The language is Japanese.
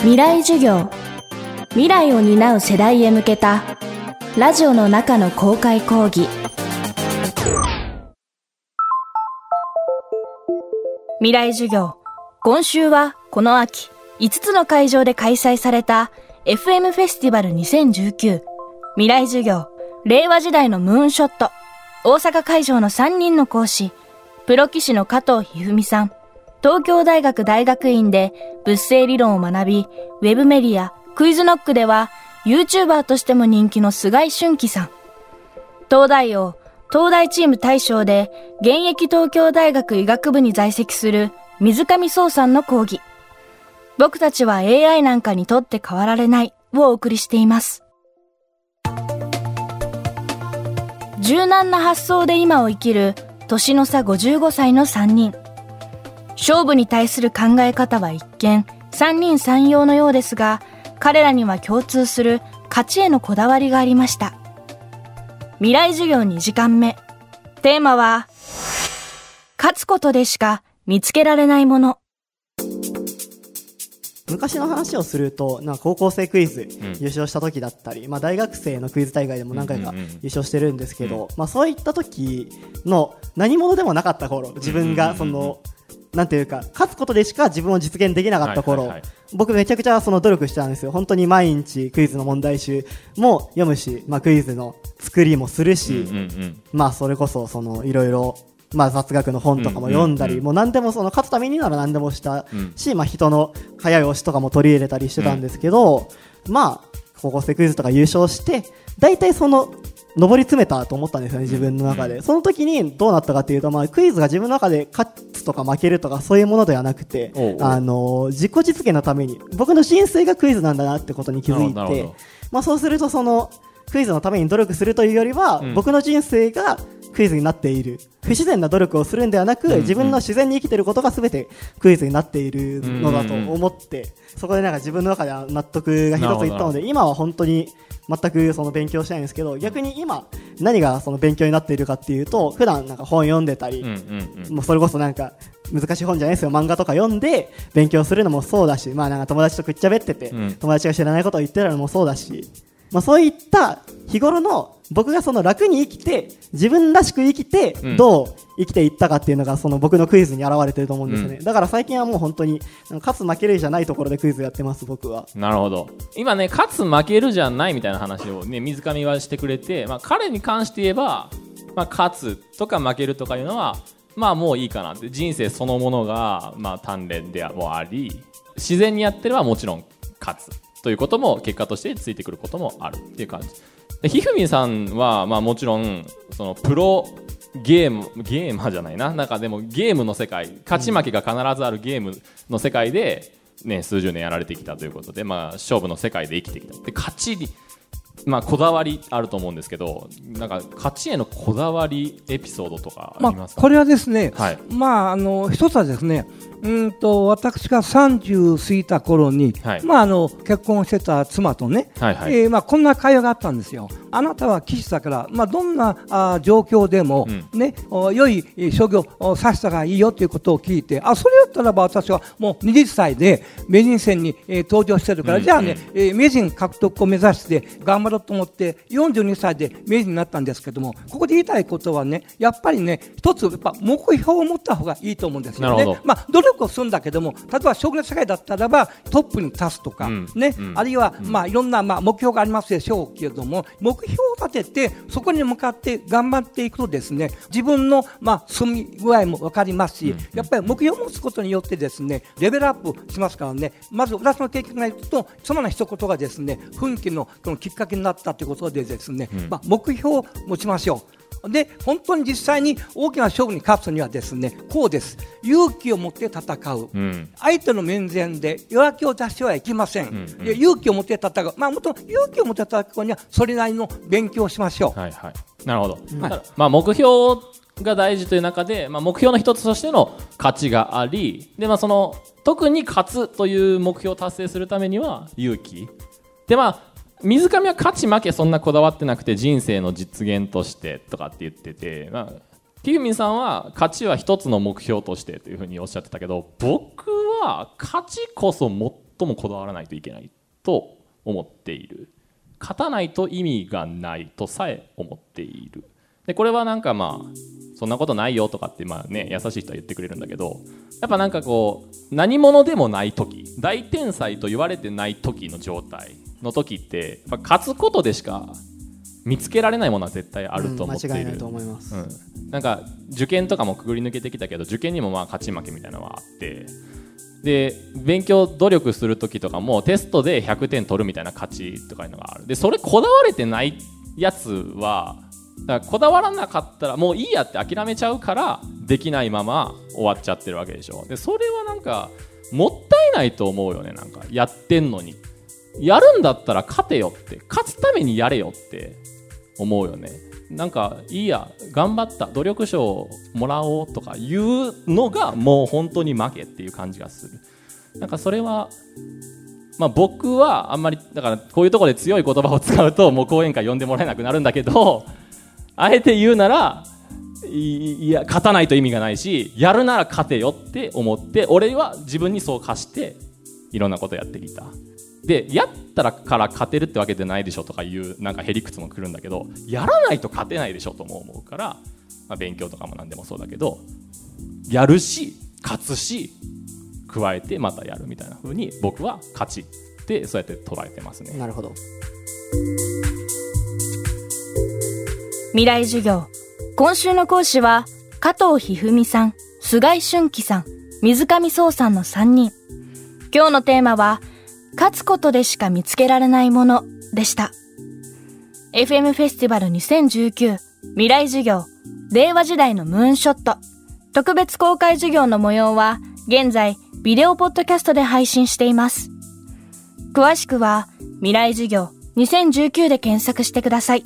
未来授業。未来を担う世代へ向けたラジオの中の公開講義。未来授業。今週はこの秋5つの会場で開催された FM フェスティバル2019未来授業。令和時代のムーンショット。大阪会場の3人の講師。プロ棋士の加藤一二三さん。東京大学大学院で物性理論を学び、ウェブメディア、クイズノックでは YouTuber としても人気の菅井俊樹さん。東大王、東大チーム大賞で現役東京大学医学部に在籍する水上壮さんの講義。僕たちは AI なんかにとって変わられないをお送りしています。柔軟な発想で今を生きる年の差55歳の3人。勝負に対する考え方は一見三人三様のようですが彼らには共通する勝ちへのこだわりがありました。未来授業2時間目。テーマは勝つことでしか見つけられないもの。昔の話をするとなんか高校生クイズ優勝した時だったり、うん、まあ、大学生のクイズ大会でも何回か優勝してるんですけど、うんうん、まあ、そういった時の何者でもなかった頃自分がその、なんていうか勝つことでしか自分を実現できなかった頃、僕めちゃくちゃその努力してたんですよ。本当に毎日クイズの問題集も読むし、まあ、クイズの作りもするし、まあそれこそそのいろいろまあ、雑学の本とかも読んだり、もう何でもその勝つためになら何でもしたし、うん、まあ、人の早い推しとかも取り入れたりしてたんですけど、うん、まあ高校生クイズとか優勝して大体その上り詰めたと思ったんですよね、自分の中で。その時にどうなったかっていうと、まあ、クイズが自分の中で勝つとか負けるとかそういうものではなくて、あの、自己実現のために、僕の人生がクイズなんだなってことに気づいて、まあ、そうするとその、クイズのために努力するというよりは、うん、僕の人生がクイズになっている。不自然な努力をするんではなく、うんうん、自分の自然に生きていることが全てクイズになっているのだと思って、うんうん、そこでなんか自分の中では納得が一ついったので今は本当に全くその勉強しないんですけど逆に今何がその勉強になっているかっていうと普段なんか本読んでたり、もうそれこそなんか難しい本じゃないですよ。漫画とか読んで勉強するのもそうだし、まあ、なんか友達とくっちゃべってて、友達が知らないことを言ってるのもそうだしまあ、そういった日頃の僕がその楽に生きて自分らしく生きてどう生きていったかっていうのがその僕のクイズに表れてると思うんですね、うん、だから最近はもう本当に勝つ負けるじゃないところでクイズやってます僕は。なるほど。今ね勝つ負けるじゃないみたいな話をね水上はしてくれて、まあ、彼に関して言えば、まあ、勝つとか負けるとかいうのはまあもういいかなって。人生そのものがまあ鍛錬でもあり自然にやってればもちろん勝つということも結果としてついてくることもあるっていう感じ。でひふみんさんは、まあ、もちろんそのプロゲームゲーマーじゃないな。なんかでもゲームの世界勝ち負けが必ずあるゲームの世界で、ね、数十年やられてきたということで、まあ、勝負の世界で生きてきた。で勝ちまあ、こだわりあると思うんですけどなんか勝ちへのこだわりエピソードとかありますか、まあ、これはですね、はい、まああの一つはですねうんと私が30過ぎた頃に、はい、まああの結婚してた妻とね、はいはい、えー、まあこんな会話があったんですよ。あなたは騎士だから、まあどんなあ状況でも、うん、ね良い商業をさせたらいいよということを聞いて、あそれだったらば私はもう20歳で名人戦に、えー、登場してるから、うん、じゃあね、えー、名人獲得を目指して頑張ろうと思って42歳で名人になったんですけども、ここで言いたいことはね、やっぱりね一つやっぱ目標を持った方がいいと思うんですよね。まあ努力をするんだけども例えば将棋の世界だったらばトップに立つとか、うん、ね、うん、あるいは、まあ、いろんな、まあ、目標がありますでしょうけれども目標を立ててそこに向かって頑張っていくとですね自分の、まあ、進み具合も分かりますし、やっぱり目標を持つことによってですねレベルアップしますからね。まず私の経験が言うとその一言がですね奮起のこのきっかけになったということでですね、まあ、目標を持ちましょう。で本当に実際に大きな勝負に勝つにはですねこうです。勇気を持って戦う、うん、相手の面前で弱気を出してはいけません、うんうん、勇気を持って戦う、まあ、もと勇気を持って戦うにはそれなりの勉強をしましょう。はいはい、なるほど、はい、まあ、目標が大事という中で、まあ、目標の一つとしての勝ちがありで、まあ、その特に勝つという目標を達成するためには勇気。でまあ水上は勝ち負けそんなこだわってなくて人生の実現としてとかって言ってて、まあ、キフミンさんは勝ちは一つの目標としてというふうにおっしゃってたけど僕は勝ちこそ最もこだわらないといけないと思っている。勝たないと意味がないとさえ思っている。でこれはなんかまあそんなことないよとかってまあね優しい人は言ってくれるんだけどやっぱなんかこう何者でもない時大天才と言われてない時の状態の時ってやっぱ勝つことでしか見つけられないものは絶対あると思っている、うん、いないと思います、うん、なんか受験とかもくぐり抜けてきたけど受験にもまあ勝ち負けみたいなのはあって。で勉強努力する時とかもテストで100点取るみたいな勝ちとかいうのがある。でそれこだわれてないやつはだからこだわらなかったらもういいやって諦めちゃうからできないまま終わっちゃってるわけでしょ。でそれはなんかもったいないと思うよね。なんかやってんのにやるんだったら勝てよって勝つためにやれよって思うよね。なんかいいや頑張った努力賞をもらおうとかいうのがもう本当に負けっていう感じがする。なんかそれはまあ僕はあんまりだからこういうところで強い言葉を使うともう講演会呼んでもらえなくなるんだけどあえて言うならいや勝たないと意味がないしやるなら勝てよって思って俺は自分にそう課していろんなことやってきた。でやったらから勝てるってわけじゃないでしょとかいうなんかへりくつもくるんだけどやらないと勝てないでしょとも思うから、まあ、勉強とかも何でもそうだけどやるし勝つし加えてまたやるみたいな風に僕は勝ちってそうやって捉えてますね。なるほど。未来授業。今週の講師は加藤一二三さん菅井俊樹さん水上壮さんの3人。今日のテーマは勝つことでしか見つけられないものでした。FM フェスティバル2019未来授業令和時代のムーンショット特別公開授業の模様は現在ビデオポッドキャストで配信しています。詳しくは未来授業2019で検索してください。